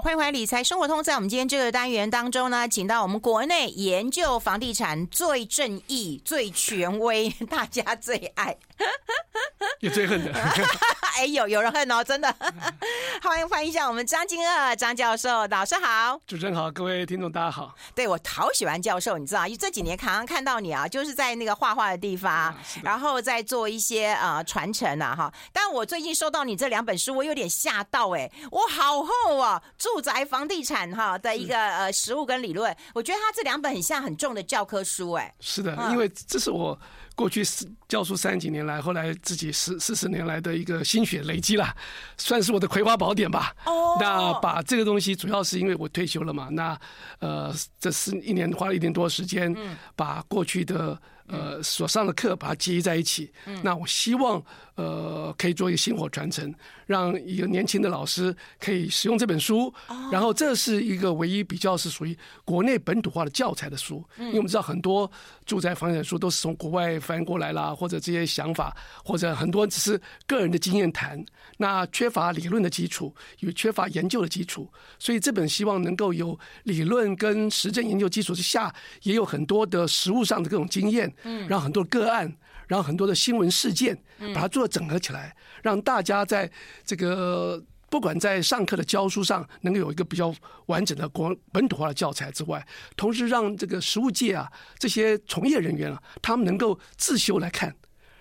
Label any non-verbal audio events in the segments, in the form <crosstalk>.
欢迎回来《理财生活通》。在我们今天这个单元当中呢，请到我们国内研究房地产最正义、最权威、<laughs> 大家最爱，<laughs> 也最恨的。<laughs> 哎，有有人恨哦，真的。<laughs> 欢迎欢迎一下我们张金二张教授，老师好，主持人好，各位听众大家好。对，我好喜欢教授，你知道，因为这几年常常看到你啊，就是在那个画画的地方，啊、然后在做一些呃传承啊哈。但我最近收到你这两本书，我有点吓到哎，我好厚啊。住宅房地产哈的一个呃实务跟理论，我觉得他这两本很像很重的教科书哎。是的，因为这是我过去教书三十几年来，后来自己十四十年来的一个心血累积了，算是我的葵花宝典吧。哦。那把这个东西，主要是因为我退休了嘛，那呃这是一年花了一年多的时间，把过去的。呃，所上的课把它结合在一起，嗯、那我希望呃可以做一个薪火传承，让一个年轻的老师可以使用这本书，哦、然后这是一个唯一比较是属于国内本土化的教材的书，嗯、因为我们知道很多住宅房产书都是从国外翻过来啦，或者这些想法，或者很多只是个人的经验谈，那缺乏理论的基础，也缺乏研究的基础，所以这本希望能够有理论跟实证研究基础之下，也有很多的实物上的各种经验。嗯，让很多个案，然后很多的新闻事件，把它做整合起来，让大家在这个不管在上课的教书上，能够有一个比较完整的国本土化的教材之外，同时让这个实物界啊这些从业人员啊，他们能够自修来看。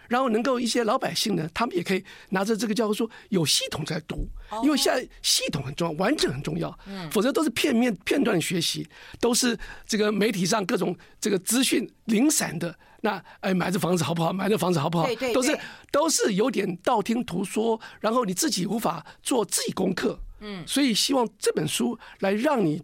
然后能够一些老百姓呢，他们也可以拿着这个教科书有系统在读，因为现在系统很重要，完整很重要，否则都是片面片段学习，都是这个媒体上各种这个资讯零散的。那哎，买这房子好不好？买这房子好不好？对都是都是有点道听途说，然后你自己无法做自己功课。嗯，所以希望这本书来让你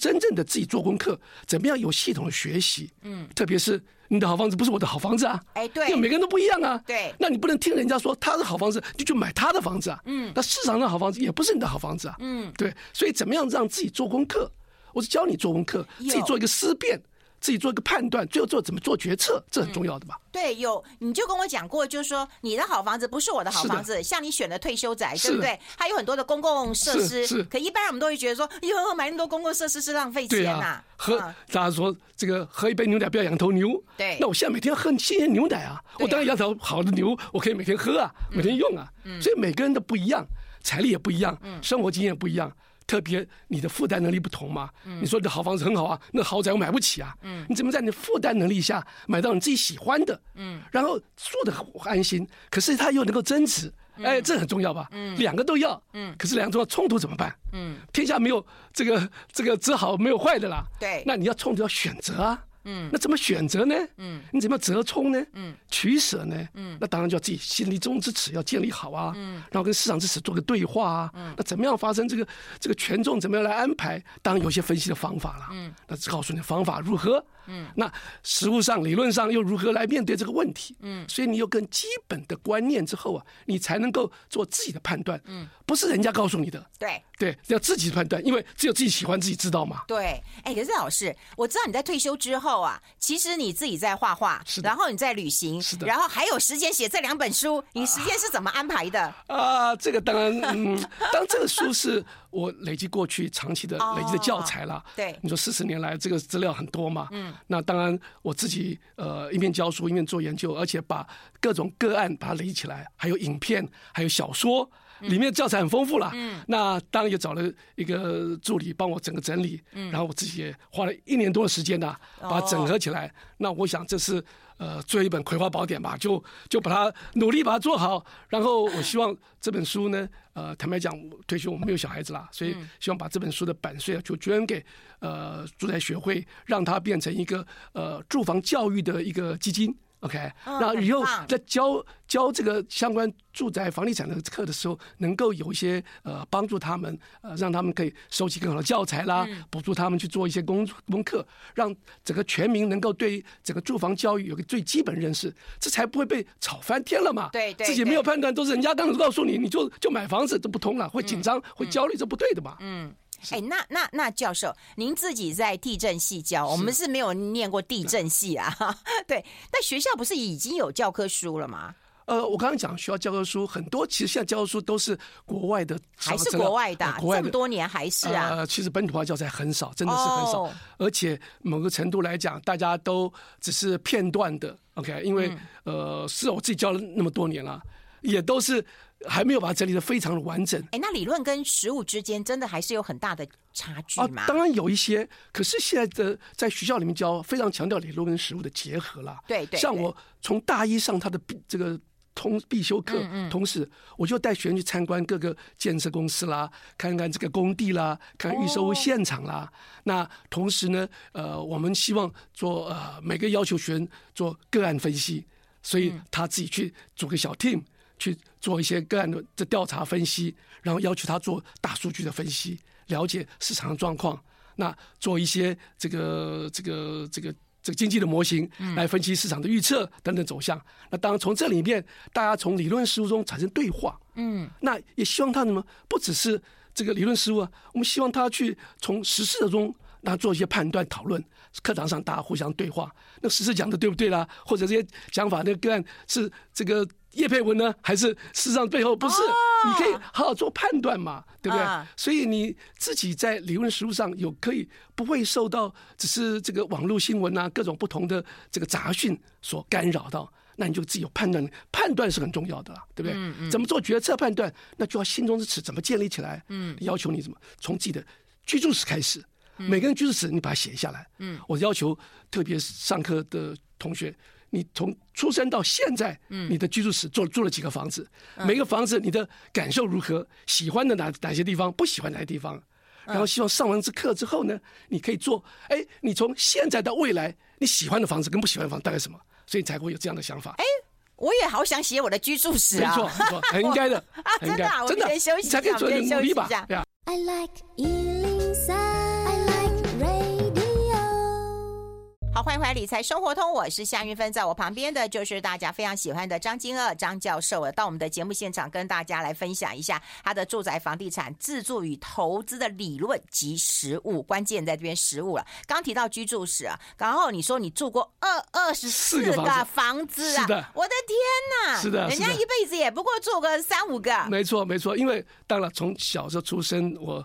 真正的自己做功课，怎么样有系统的学习。嗯，特别是。你的好房子不是我的好房子啊！哎，对，因为每个人都不一样啊。对，那你不能听人家说他是好房子，你就去买他的房子啊。嗯，那市场上好房子也不是你的好房子啊。嗯，对，所以怎么样让自己做功课？我是教你做功课，自己做一个思辨。自己做一个判断，最后做怎么做决策，这很重要的吧？对，有你就跟我讲过，就是说你的好房子不是我的好房子，像你选的退休宅，对不对？它有很多的公共设施，是。可一般人我们都会觉得说，哟，买那么多公共设施是浪费钱呐。喝，大家说这个喝一杯牛奶不要养头牛。对。那我现在每天要喝新鲜牛奶啊，我当然要头好的牛，我可以每天喝啊，每天用啊。所以每个人都不一样，财力也不一样，生活经验不一样。特别你的负担能力不同嘛？嗯、你说你的好房子很好啊，那豪宅我买不起啊。嗯，你怎么在你负担能力下买到你自己喜欢的？嗯，然后住得很安心，可是它又能够增值，嗯、哎，这很重要吧？嗯，两个都要。嗯，可是两个都要冲突怎么办？嗯，天下没有这个这个只好没有坏的啦。对，那你要冲突要选择啊。嗯，那怎么选择呢？嗯，你怎么折冲呢？嗯，取舍呢？嗯，那当然就要自己心里中之尺要建立好啊。嗯，然后跟市场之尺做个对话啊。嗯，那怎么样发生这个这个权重怎么样来安排？当然有些分析的方法了。嗯，那只告诉你方法如何。嗯，那实物上、理论上又如何来面对这个问题？嗯，所以你有更基本的观念之后啊，你才能够做自己的判断。嗯，不是人家告诉你的。对对，要自己判断，因为只有自己喜欢自己知道嘛。对，哎，可是老师，我知道你在退休之后啊，其实你自己在画画，是的，然后你在旅行，是的，然后还有时间写这两本书，你时间是怎么安排的？啊，这个当然，嗯，<laughs> 当这个书是。我累积过去长期的累积的教材了，对，你说四十年来这个资料很多嘛，嗯，那当然我自己呃一面教书一面做研究，而且把各种个案把它累积起来，还有影片，还有小说，里面教材很丰富了，嗯，那当然也找了一个助理帮我整个整理，嗯，然后我自己也花了一年多的时间呢，把它整合起来，那我想这是。呃，做一本葵花宝典吧，就就把它努力把它做好。然后我希望这本书呢，呃，坦白讲，退休我们没有小孩子啦，所以希望把这本书的版税啊，就捐给呃住宅学会，让它变成一个呃住房教育的一个基金。OK，然后以后在教教这个相关住宅房地产的课的时候，能够有一些呃帮助他们，呃让他们可以收集更好的教材啦，补助他们去做一些功功课，让整个全民能够对整个住房教育有个最基本认识，这才不会被炒翻天了嘛。对对，自己没有判断，都是人家刚刚告诉你，你就就买房子都不通了，会紧张，会焦虑，这不对的嘛。嗯。哎，那那那教授，您自己在地震系教，我们是没有念过地震系啊。对，但学校不是已经有教科书了吗？呃，我刚刚讲学校教科书很多，其实现在教科书都是国外的，还是国外的，国外这么多年还是啊。呃，其实本土化教材很少，真的是很少，而且某个程度来讲，大家都只是片段的。OK，因为呃，是我自己教了那么多年了，也都是。还没有把它整理的非常的完整。哎，那理论跟实物之间真的还是有很大的差距吗？啊，当然有一些。可是现在的在学校里面教，非常强调理论跟实物的结合了。对对，对。像我从大一上他的必这个通必修课，嗯嗯，同时我就带学生去参观各个建设公司啦，看看这个工地啦，看预售现场啦。哦、那同时呢，呃，我们希望做呃每个要求学生做个案分析，所以他自己去组个小 team。去做一些个案的这调查分析，然后要求他做大数据的分析，了解市场的状况。那做一些这个这个这个这个经济的模型，来分析市场的预测等等走向。那当然从这里面，大家从理论实务中产生对话。嗯，那也希望他什么？不只是这个理论实务啊，我们希望他去从实事中，那做一些判断讨论。课堂上大家互相对话，那实事讲的对不对啦？或者这些讲法，那个个案是这个。叶佩文呢？还是事实上背后不是？你可以好好做判断嘛，对不对？所以你自己在理论实务上有可以不会受到只是这个网络新闻啊各种不同的这个杂讯所干扰到，那你就自己有判断，判断是很重要的啦，对不对？怎么做决策判断？那就要心中之尺怎么建立起来？嗯，要求你怎么从自己的居住史开始，每个人居住史你把它写下来。嗯，我要求特别上课的同学。你从出生到现在，你的居住史做住了几个房子？每个房子你的感受如何？喜欢的哪哪些地方？不喜欢哪些地方？然后希望上完这课之后呢，你可以做。哎，你从现在到未来，你喜欢的房子跟不喜欢的房子大概什么？所以你才会有这样的想法。哎，我也好想写我的居住史啊！没错，没错，很应该的。<laughs> 啊，真的，真的，休息一下，才可以做点努力吧。好，欢迎回来《理财生活通》，我是夏云芬，在我旁边的就是大家非常喜欢的张金二张教授，到我们的节目现场跟大家来分享一下他的住宅房地产自住与投资的理论及实务，关键在这边实务了。刚提到居住史啊，然后你说你住过二二十四个房子啊，是的，我的天哪，是的，人家一辈子也不过住个三五个，没错没错，因为当然从小时候出生我。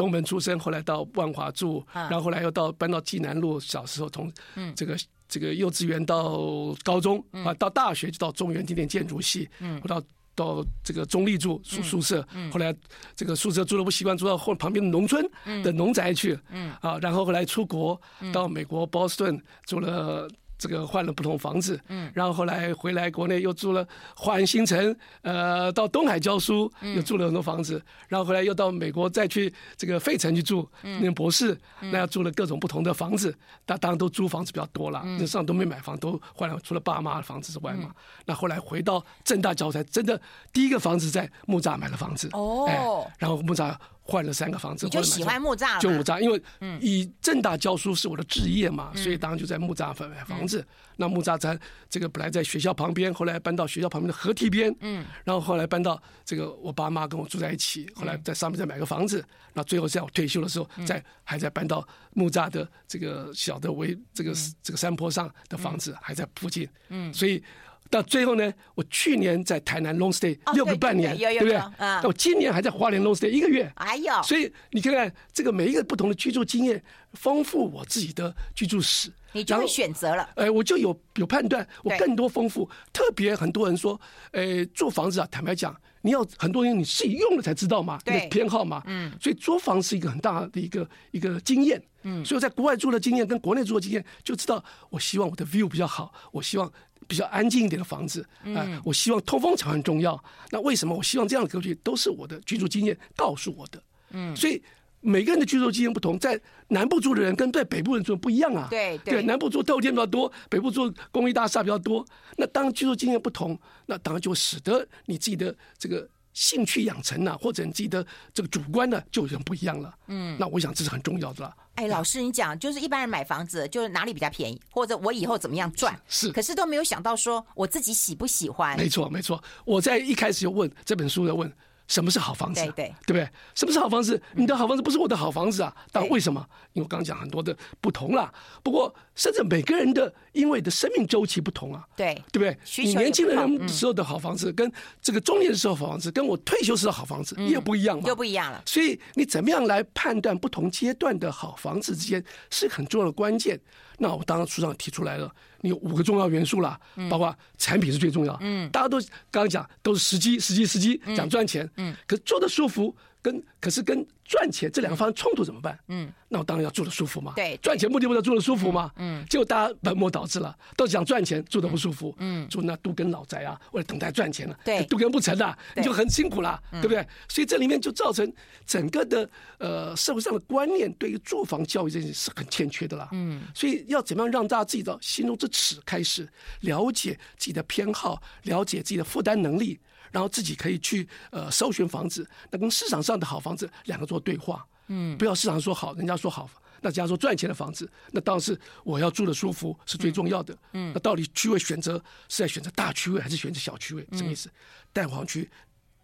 东门出生，后来到万华住，然后后来又到搬到济南路。小时候从这个这个幼稚园到高中啊，到大学就到中原地点建筑系，我到到这个中立住宿宿舍，后来这个宿舍住的不习惯，住到后旁边的农村的农宅去，嗯。啊，然后后来出国到美国波士顿住了。这个换了不同房子，嗯，然后后来回来国内又住了华安新城，呃，到东海教书，又住了很多房子，然后后来又到美国再去这个费城去住，念博士，那要住了各种不同的房子，那当然都租房子比较多了，那上都没买房，都换了除了爸妈的房子之外嘛，那后来回到正大教材，真的第一个房子在木栅买了房子，哦，哎，然后木栅。换了三个房子，你就喜欢木栅了？就木栅，因为以正大教书是我的职业嘛，嗯、所以当然就在木栅买房子。嗯、那木栅在这个本来在学校旁边，后来搬到学校旁边的河堤边，嗯，然后后来搬到这个我爸妈跟我住在一起，后来在上面再买个房子，那、嗯、最后在我退休的时候，再还在搬到木栅的这个小的围这个这个山坡上的房子，还在附近，嗯，所以。到最后呢，我去年在台南 long stay 六个半年，对不对？那我今年还在花莲 long stay 一个月。哎呦！所以你看看这个每一个不同的居住经验，丰富我自己的居住史。你就会选择了。哎，我就有有判断，我更多丰富。特别很多人说，哎，租房子啊，坦白讲，你要很多人你自己用了才知道嘛，对，偏好嘛。嗯。所以租房是一个很大的一个一个经验。嗯。所以我在国外住的经验跟国内住的经验，就知道我希望我的 view 比较好，我希望。比较安静一点的房子，啊、呃，我希望通风才很重要。那为什么我希望这样的格局都是我的居住经验告诉我的？嗯，所以每个人的居住经验不同，在南部住的人跟在北部人住的不一样啊。对对，对，南部住透天比较多，北部住公寓大厦比较多。那当居住经验不同，那当然就使得你自己的这个。兴趣养成啊，或者你自己的这个主观呢，就有点不一样了。嗯，那我想这是很重要的了。哎，老师，你讲就是一般人买房子，就是哪里比较便宜，或者我以后怎么样赚？是，可是都没有想到说我自己喜不喜欢。没错，没错。我在一开始就问这本书的问什么是好房子？对对，对不对？什么是好房子？你的好房子不是我的好房子啊？但为什么？因为我刚刚讲很多的不同啦。不过，甚至每个人的因为的生命周期不同啊，对对不对？你年轻人时候的好房子，跟这个中年的时候好房子，跟我退休时的好房子也不一样嘛，又不一样了。所以你怎么样来判断不同阶段的好房子之间是很重要的关键？那我当然书上提出来了，你有五个重要元素啦，包括产品是最重要，嗯，大家都刚刚讲都是时机，时机，时机，讲赚钱，嗯，可做的舒服，跟可是跟赚钱这两个发生冲突怎么办？嗯，那我当然要住的舒服嘛，对，赚钱目的不是要住的舒服嘛，嗯，结果大家本末倒置了，都是想赚钱，住的不舒服，嗯，住那都跟老宅啊，为了等待赚钱了，对，都跟不成了，你就很辛苦了，对不对？所以这里面就造成整个的呃社会上的观念对于住房教育这件事是很欠缺的啦，嗯，所以要怎么样让大家自己的心中之尺开始了解自己的偏好，了解自己的负担能力。然后自己可以去呃搜寻房子，那跟市场上的好房子两个做对话，嗯，不要市场说好，人家说好，那人家说赚钱的房子，那当然是我要住的舒服是最重要的，嗯，那到底区位选择是在选择大区位还是选择小区位？什么意思？蛋黄区、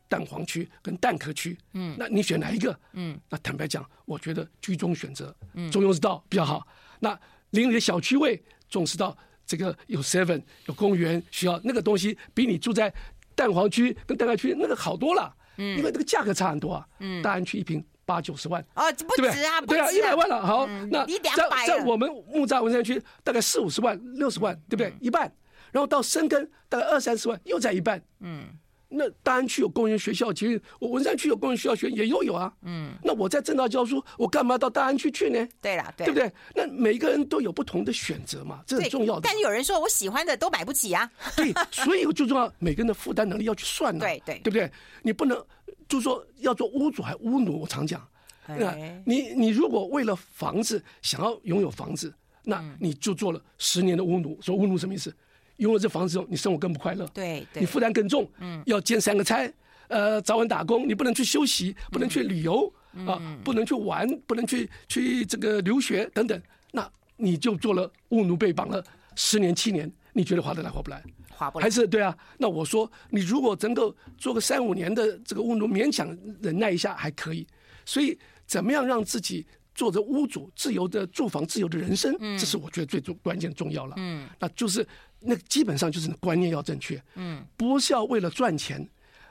蛋黄区跟蛋壳区，嗯，那你选哪一个？嗯，那坦白讲，我觉得居中选择，嗯，中庸之道比较好。那邻里的小区位，重视到这个有 seven 有公园，需要那个东西比你住在。蛋黄区跟蛋白区那个好多了，嗯，因为这个价格差很多啊，嗯，大安区一瓶八九十万，哦，不值啊，对啊，一百万了，好，那在在我们木栅文山区大概四五十万、六十万，对不对？一半，然后到深耕大概二三十万，又在一半，嗯。那大安区有工人学校，其实我文山区有工人学校学也又有啊。嗯，那我在正大教书，我干嘛到大安区去呢？对啦，对，对不对？那每一个人都有不同的选择嘛，这很重要的。但是有人说我喜欢的都买不起啊。<laughs> 对，所以最重要，每个人的负担能力要去算呢。对对，对不对？你不能就说要做屋主还屋奴，我常讲，那你你如果为了房子想要拥有房子，那你就做了十年的屋奴。说屋奴什么意思？拥有这房子之后，你生活更不快乐，对，你负担更重，嗯，要兼三个差，呃，早晚打工，你不能去休息，不能去旅游啊，不能去玩，不能去去这个留学等等，那你就做了务奴被绑了十年七年，你觉得划得来划不来？划不来，还是对啊？那我说，你如果能够做个三五年的这个务奴，勉强忍耐一下还可以。所以，怎么样让自己做着屋主，自由的住房，自由的人生，这是我觉得最重关键重要了。嗯，那就是。那基本上就是观念要正确，嗯，不是要为了赚钱，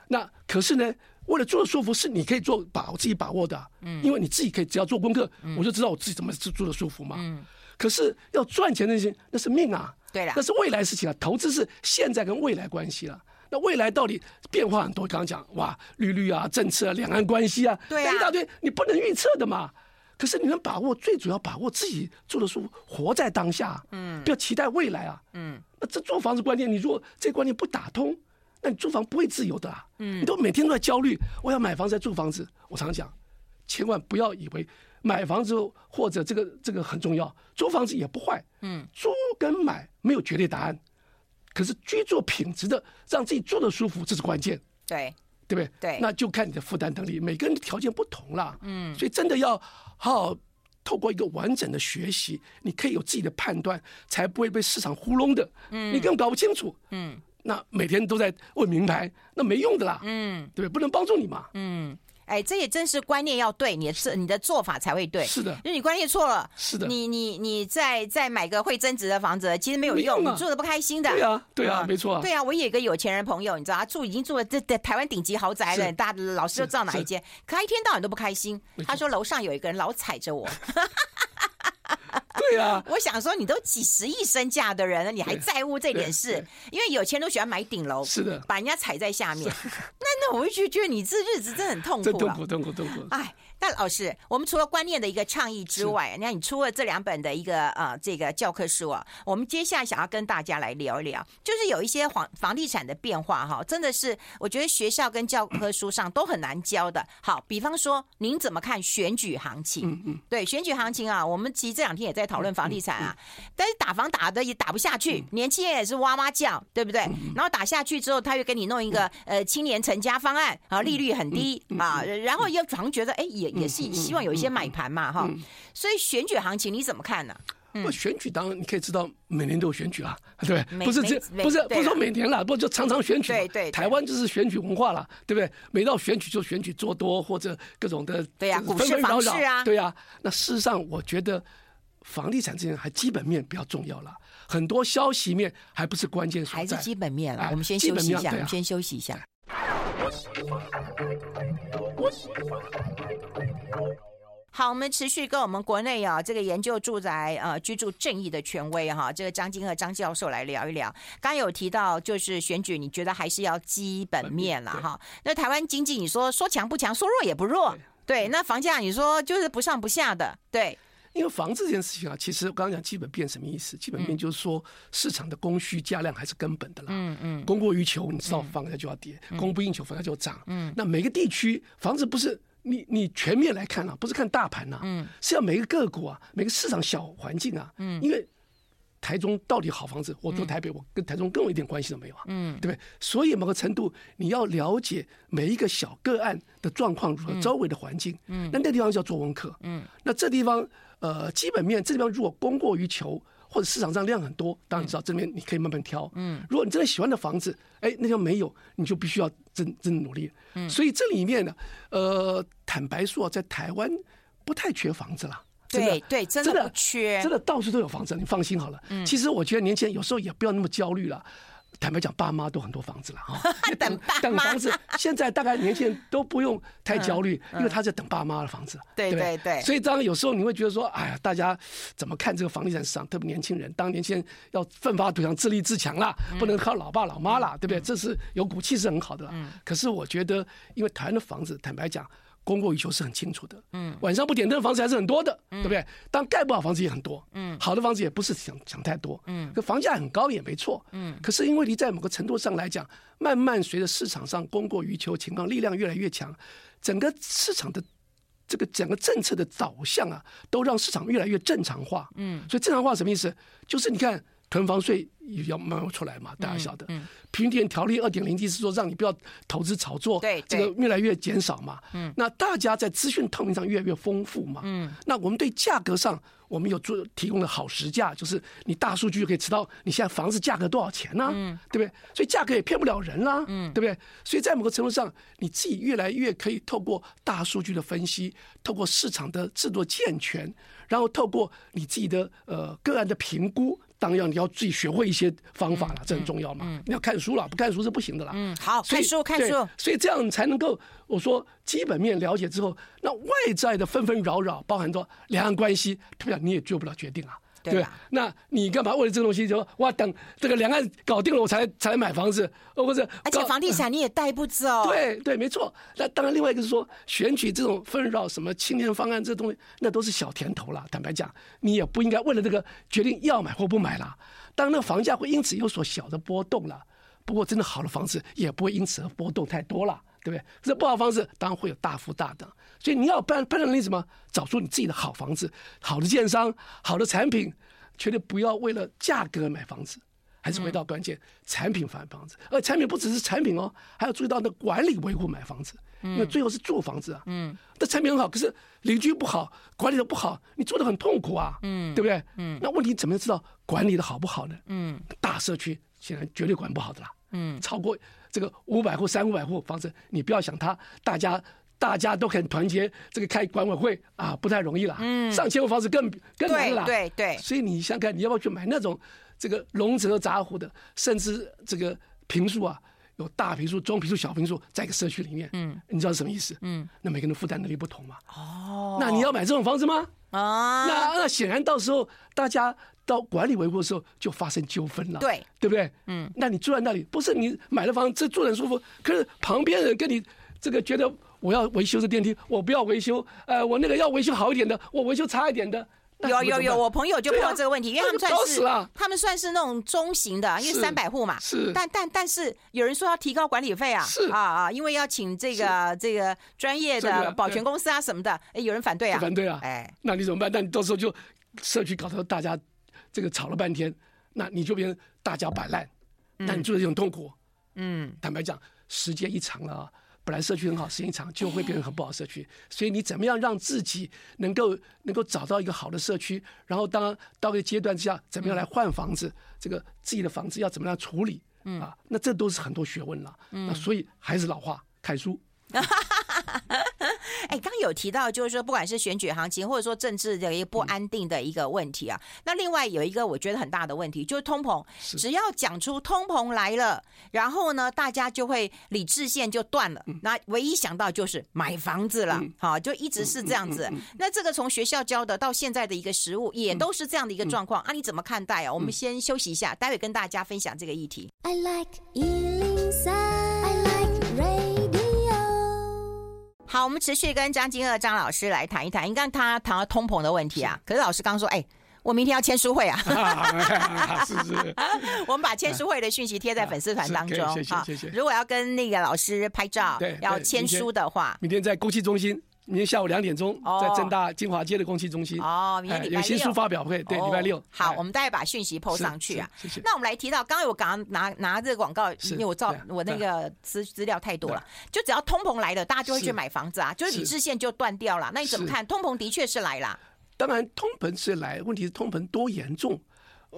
那可是呢，为了住的舒服是你可以做把我自己把握的，嗯，因为你自己可以只要做功课，我就知道我自己怎么住住的舒服嘛，嗯，可是要赚钱那些那是命啊，对了，那是未来事情啊，投资是现在跟未来关系了，那未来到底变化很多，刚刚讲哇，利率啊，政策啊，两岸关系啊，对啊，一大堆你不能预测的嘛。可是你能把握，最主要把握自己住的舒服，活在当下，嗯，不要期待未来啊，嗯，那这租房子观念，你如果这观念不打通，那你租房不会自由的啊，嗯，你都每天都在焦虑，我要买房子再租房子，我常讲，千万不要以为买房子或者这个这个很重要，租房子也不坏，嗯，租跟买没有绝对答案，可是居住品质的让自己住的舒服，这是关键，对。对不对？对，那就看你的负担能力，每个人的条件不同啦。嗯，所以真的要好好透过一个完整的学习，你可以有自己的判断，才不会被市场糊弄的。嗯，你根本搞不清楚。嗯，那每天都在问名牌，那没用的啦。嗯，对不对？不能帮助你嘛。嗯。哎，这也真是观念要对，你的做你的做法才会对。是的，因为你观念错了，是的，你你你再再买个会增值的房子，其实没有用，你住的不开心的。对啊，对啊，没错。对啊，我有一个有钱人朋友，你知道他住已经住了这这台湾顶级豪宅了，大家老师都知道哪一间，可他一天到晚都不开心。他说楼上有一个人老踩着我。<laughs> <laughs> <laughs> 对啊，我想说，你都几十亿身价的人了，你还在乎这点事？因为有钱都喜欢买顶楼，是的，把人家踩在下面。<laughs> 那那我就觉得你这日子真的很痛苦，痛苦，痛苦，痛苦。哎。那老师，我们除了观念的一个倡议之外，你看你出了这两本的一个呃这个教科书啊，我们接下来想要跟大家来聊一聊，就是有一些房房地产的变化哈，真的是我觉得学校跟教科书上都很难教的。好，比方说您怎么看选举行情？嗯嗯，对，选举行情啊，我们其实这两天也在讨论房地产啊，但是打房打的也打不下去，年轻人也是哇哇叫，对不对？然后打下去之后，他又给你弄一个呃青年成家方案啊，利率很低啊，然后又好像觉得哎也。也是希望有一些买盘嘛，哈，所以选举行情你怎么看呢？那选举当然你可以知道，每年都有选举啊，<laughs> 对不对？不是这不是不是说每年了，不就常常选举？对对。台湾就是选举文化了，对不对？每到选举就选举做多或者各种的对呀，股市房市啊，对呀。那事实上，我觉得房地产这些还基本面比较重要了，很多消息面还不是关键所在。还是基本面了，我们先休息一下，我们先休息一下。好，我们持续跟我们国内啊这个研究住宅呃居住正义的权威哈，这个张金和张教授来聊一聊。刚刚有提到就是选举，你觉得还是要基本面了哈。那台湾经济你说说强不强，说弱也不弱，对。对那房价你说就是不上不下的，对。因为房子这件事情啊，其实我刚刚讲基本面什么意思？基本面就是说市场的供需加量还是根本的啦。嗯嗯。供过于求，你知道房价就要跌；供不应求，房价就涨。嗯。那每个地区房子不是。你你全面来看啊，不是看大盘呐，嗯，是要每个个股啊，每个市场小环境啊，嗯，因为台中到底好房子，我住台北，我跟台中跟我一点关系都没有啊，嗯，对不对？所以某个程度你要了解每一个小个案的状况如何，周围的环境，嗯，那那地方叫做功课，嗯，那这地方呃基本面这地方如果供过于求。或者市场上量很多，当然你知道这边你可以慢慢挑。嗯，如果你真的喜欢的房子，哎，那就没有，你就必须要真真努力。嗯，所以这里面呢，呃，坦白说，在台湾不太缺房子了。对对，真的不缺，真的到处都有房子，你放心好了。嗯，其实我觉得年轻人有时候也不要那么焦虑了。坦白讲，爸妈都很多房子了哈，<laughs> 等 <laughs> 等房子。<laughs> 现在大概年轻人都不用太焦虑，因为他在等爸妈的房子。对对对。所以当然有时候你会觉得说，哎呀，大家怎么看这个房地产市场？特别年轻人，当年轻人要奋发图强、自立自强啦，不能靠老爸老妈啦，对不对？这是有骨气是很好的。可是我觉得，因为台湾的房子，坦白讲。供过于求是很清楚的，嗯，晚上不点灯的房子还是很多的，对不对？当盖不好房子也很多，嗯，好的房子也不是想想太多，嗯，可房价很高也没错，嗯，可是因为你在某个程度上来讲，慢慢随着市场上供过于求情况力量越来越强，整个市场的这个整个政策的导向啊，都让市场越来越正常化，嗯，所以正常化什么意思？就是你看。囤房税也要慢慢出来嘛，大家晓得。平点条例二点零，就是说让你不要投资炒作，对，这个越来越减少嘛。嗯，那大家在资讯透明上越来越丰富嘛。嗯，那我们对价格上，我们有做提供的好实价，就是你大数据可以知道你现在房子价格多少钱呢？嗯，对不对？所以价格也骗不了人啦。嗯，对不对？所以在某个程度上，你自己越来越可以透过大数据的分析，透过市场的制度健全，然后透过你自己的呃个案的评估。当然，你要自己学会一些方法了，这很重要嘛。你要看书了，不看书是不行的啦。嗯，好，看书看书。所以这样才能够，我说基本面了解之后，那外在的纷纷扰扰，包含着两岸关系，对不对？你也做不了决定啊。对吧？那你干嘛为了这个东西就说哇，等这个两岸搞定了我才才买房子，而不是而且房地产你也带不走。<laughs> 对对，没错。那当然，另外一个是说选举这种纷扰，什么青年方案这东西，那都是小甜头了。坦白讲，你也不应该为了这个决定要买或不买了。当然，那个房价会因此有所小的波动了。不过，真的好的房子也不会因此而波动太多了，对不对？这不好方式当然会有大幅大的。所以你要判判断能力什么？找出你自己的好房子、好的建商、好的产品，绝对不要为了价格买房子。还是回到关键，产品买房子。而产品不只是产品哦，还要注意到那管理维护买房子。因为最后是住房子啊。嗯。那产品很好，可是邻居不好，管理的不好，你住的很痛苦啊。嗯。对不对？嗯。那问题怎么样知道管理的好不好呢？嗯。大社区现在绝对管不好的啦。嗯。超过这个五百户、三五百户房子，你不要想它，大家。大家都很团结，这个开管委会啊，不太容易了。嗯，上千户房子更更难了。对对对。所以你想看，你要不要去买那种这个龙泽杂户的，甚至这个平数啊，有大平数、中平数、小平数，在一个社区里面。嗯，你知道是什么意思？嗯，那每个人负担能力不同嘛。哦。那你要买这种房子吗？啊。那那显然到时候大家到管理维护的时候就发生纠纷了。对。对不对？嗯。那你住在那里，不是你买了房子住得很舒服，可是旁边人跟你这个觉得。我要维修这电梯，我不要维修。呃，我那个要维修好一点的，我维修差一点的。有有有，我朋友就碰到这个问题，啊、因为他们算是他们算是那种中型的，因为三百户嘛。是。但但但是有人说要提高管理费啊。是啊啊，因为要请这个这个专业的保全公司啊什么的，哎，有人反对啊。反对啊。哎，那你怎么办？那你到时候就社区搞得大家这个吵了半天，那你就变成大家摆烂，那你就是一种痛苦。嗯。坦白讲，时间一长了。本来社区很好，时间长就会变成很不好社区。所以你怎么样让自己能够能够找到一个好的社区，然后当到一个阶段之下，怎么样来换房子？这个自己的房子要怎么样处理？啊，那这都是很多学问了。那所以还是老话，看书。<laughs> 哎，刚有提到，就是说，不管是选举行情，或者说政治的一个不安定的一个问题啊。嗯、那另外有一个我觉得很大的问题，就是通膨。只要讲出通膨来了，然后呢，大家就会理智线就断了。嗯、那唯一想到就是买房子了，好、嗯，就一直是这样子。嗯嗯嗯嗯、那这个从学校教的到现在的一个实务，也都是这样的一个状况、嗯、啊？你怎么看待啊？我们先休息一下，待会跟大家分享这个议题。I like 好，我们持续跟张金二张老师来谈一谈。你刚刚他谈到通膨的问题啊，可是老师刚说，哎，我明天要签书会啊。<laughs> 是是。我们把签书会的讯息贴在粉丝团当中。谢谢谢谢。如果要跟那个老师拍照，对，要签书的话，明天在公器中心。明天下午两点钟，在正大金华街的公企中心哦，明天礼拜六有新书发表会，对，礼拜六。好，我们待会把讯息 PO 上去啊。谢谢。那我们来提到，刚刚我刚刚拿拿这个广告，因为我照我那个资资料太多了，就只要通膨来了，大家就会去买房子啊，就是理智线就断掉了。那你怎么看？通膨的确是来了。当然，通膨是来，问题是通膨多严重？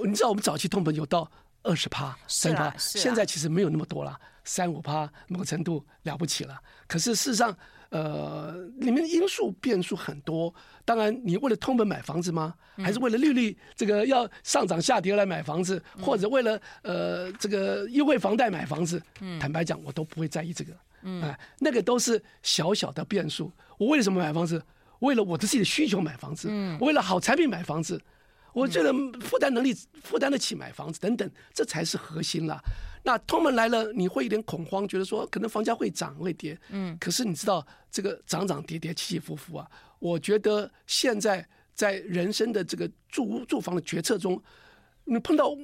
你知道我们早期通膨有到二十趴、三趴，现在其实没有那么多了，三五趴某个程度了不起了。可是事实上。呃，里面的因素变数很多。当然，你为了通本买房子吗？还是为了利率这个要上涨下跌来买房子？或者为了呃这个优惠房贷买房子？坦白讲，我都不会在意这个。嗯，哎，那个都是小小的变数。我为了什么买房子？为了我的自己的需求买房子。嗯，为了好产品买房子。我觉得负担能力负担得起买房子等等，这才是核心了。那通膨来了，你会有点恐慌，觉得说可能房价会涨会跌。嗯，可是你知道这个涨涨跌跌起起伏伏啊。我觉得现在在人生的这个住屋住房的决策中，你碰到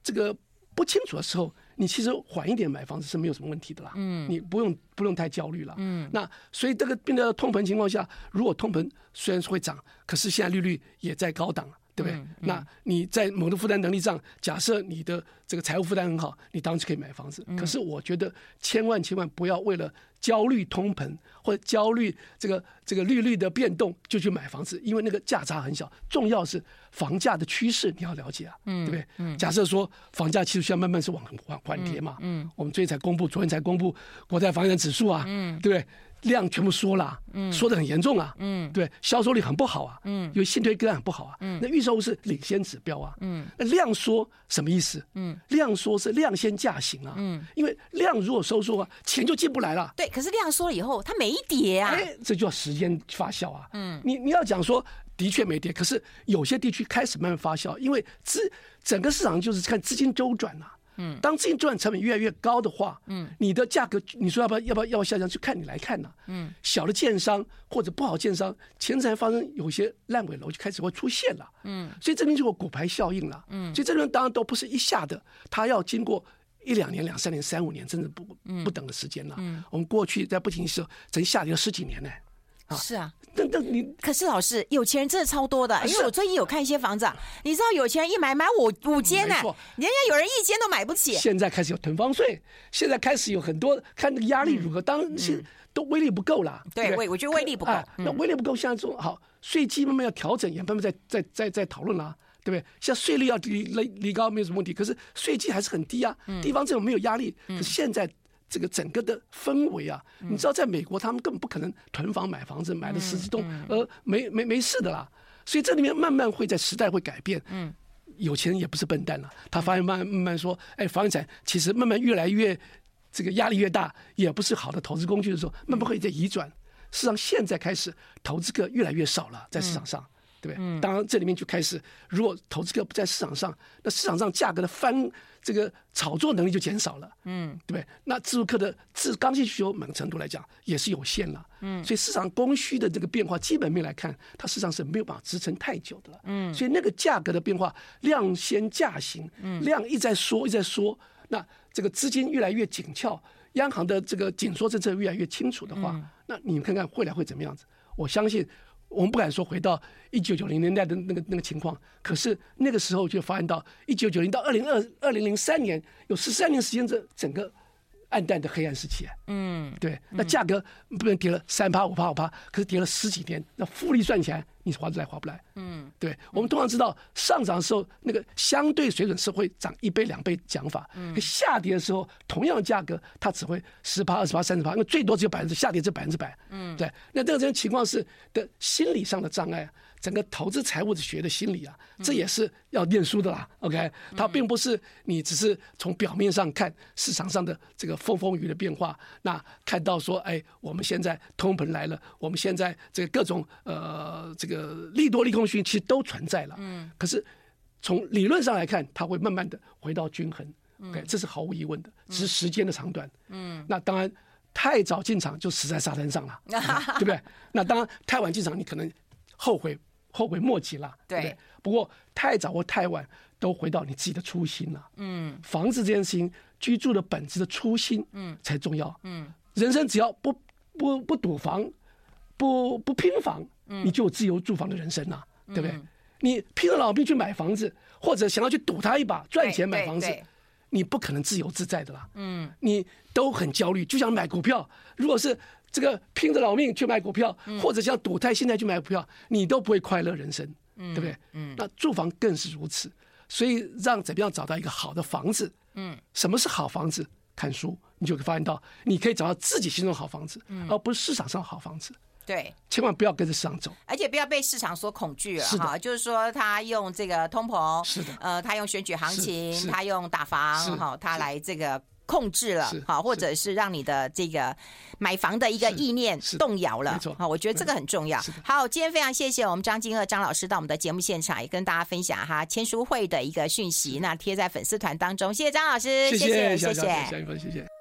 这个不清楚的时候，你其实缓一点买房子是没有什么问题的啦。嗯，你不用不用太焦虑了。嗯，那所以这个变得通膨情况下，如果通膨虽然是会涨，可是现在利率也在高档。对不对？嗯嗯、那你在某个负担能力上，假设你的这个财务负担很好，你当然是可以买房子。嗯、可是我觉得千万千万不要为了焦虑通膨或者焦虑这个这个利率的变动就去买房子，因为那个价差很小。重要是房价的趋势你要了解啊，嗯、对不对？嗯、假设说房价其实需要慢慢是往缓缓跌嘛。嗯，嗯我们最近才公布，昨天才公布国债房地产指数啊，嗯，对不对？量全部缩了，嗯，缩的很严重啊，嗯，对，销售率很不好啊，嗯，因为信推个案很不好啊，嗯，那预售是领先指标啊，嗯，那量缩什么意思？嗯，量缩是量先价行啊，嗯，因为量如果收缩啊，钱就进不来了。对，可是量缩了以后，它没跌啊，哎，这就要时间发酵啊，嗯，你你要讲说的确没跌，可是有些地区开始慢慢发酵，因为资整个市场就是看资金周转呐。嗯，当资金周转成本越来越高的话，嗯，你的价格，你说要不要要不要要不要下降？就看你来看呢、啊。嗯，小的建商或者不好建商，前阵发生有些烂尾楼就开始会出现了。嗯，所以这边就有骨牌效应了。嗯，所以这边当然都不是一下的，它要经过一两年、两三年、三五年，甚至不不等的时间了。嗯，我们过去在不停的时候，曾下跌了十几年呢。啊是啊，那那你可是老师，有钱人真的超多的，因为我最近有看一些房子，你知道有钱人一买买五五间呢，人家有人一间都买不起。现在开始有囤房税，现在开始有很多看那个压力如何，当然都威力不够了。对，我我觉得威力不够。那威力不够，现在说好税基慢慢要调整，也慢慢在在在在讨论了，对不对？像税率要提离离高没有什么问题，可是税基还是很低啊，地方政府没有压力。可是现在。这个整个的氛围啊，你知道，在美国他们根本不可能囤房买房子，买的十几栋，呃没没没事的啦。所以这里面慢慢会在时代会改变。嗯，有钱人也不是笨蛋了，他发现慢慢慢说，哎，房地产其实慢慢越来越这个压力越大，也不是好的投资工具的时候，慢慢会在移转。事实上，现在开始投资客越来越少了，在市场上。对不对？当然，这里面就开始，如果投资客不在市场上，那市场上价格的翻这个炒作能力就减少了，嗯，对不对？那自住客的自刚性需求，某个程度来讲也是有限了，嗯，所以市场供需的这个变化，基本面来看，它市场是没有办法支撑太久的了，嗯，所以那个价格的变化，量先价行，嗯，量一再缩一再缩，那这个资金越来越紧俏，央行的这个紧缩政策越来越清楚的话，嗯、那你们看看未来会怎么样子？我相信。我们不敢说回到一九九零年代的那个那个情况，可是那个时候就发现到一九九零到二零二二零零三年有十三年时间，这整个暗淡的黑暗时期。嗯，对，那价格不能跌了三趴五趴五趴，可是跌了十几天，那复利算起来，你划得来划不来？嗯，对，我们通常知道上涨的时候，那个相对水准是会涨一倍两倍讲法。嗯，下跌的时候，同样的价格，它只会十趴二十趴三十趴，因为最多只有百分之下跌，只百分之百。嗯，对，那这个这种情况是的心理上的障碍。整个投资财务的学的心理啊，这也是要念书的啦。OK，它并不是你只是从表面上看市场上的这个风风雨的变化，那看到说，哎，我们现在通膨来了，我们现在这个各种呃这个利多利空讯其实都存在了。嗯。可是从理论上来看，它会慢慢的回到均衡。OK，这是毫无疑问的，只是时间的长短。嗯。那当然，太早进场就死在沙滩上了，<laughs> 对不对？那当然，太晚进场你可能后悔。后悔莫及了，对，不，对。不过太早或太晚，都回到你自己的初心了。嗯，房子这件事情，居住的本质的初心，嗯，才重要。嗯，人生只要不不不赌房，不不拼房，嗯，你就有自由住房的人生了，对不对？嗯，你拼了老命去买房子，或者想要去赌他一把赚钱买房子，你不可能自由自在的啦。嗯，你都很焦虑，就像买股票，如果是。这个拼着老命去买股票，或者像赌泰现在去买股票，你都不会快乐人生，对不对？嗯，那住房更是如此，所以让怎么样找到一个好的房子？嗯，什么是好房子？看书，你就会发现到，你可以找到自己心中好房子，而不是市场上好房子。对，千万不要跟着市场走，而且不要被市场所恐惧了哈。就是说，他用这个通膨，是的，呃，他用选举行情，他用打房，哈，他来这个。控制了，好，或者是让你的这个买房的一个意念动摇了，好，我觉得这个很重要。好，今天非常谢谢我们张金鶚张老师到我们的节目现场，也跟大家分享哈签书会的一个讯息，那贴在粉丝团当中。谢谢张老师，谢谢，谢谢，谢谢。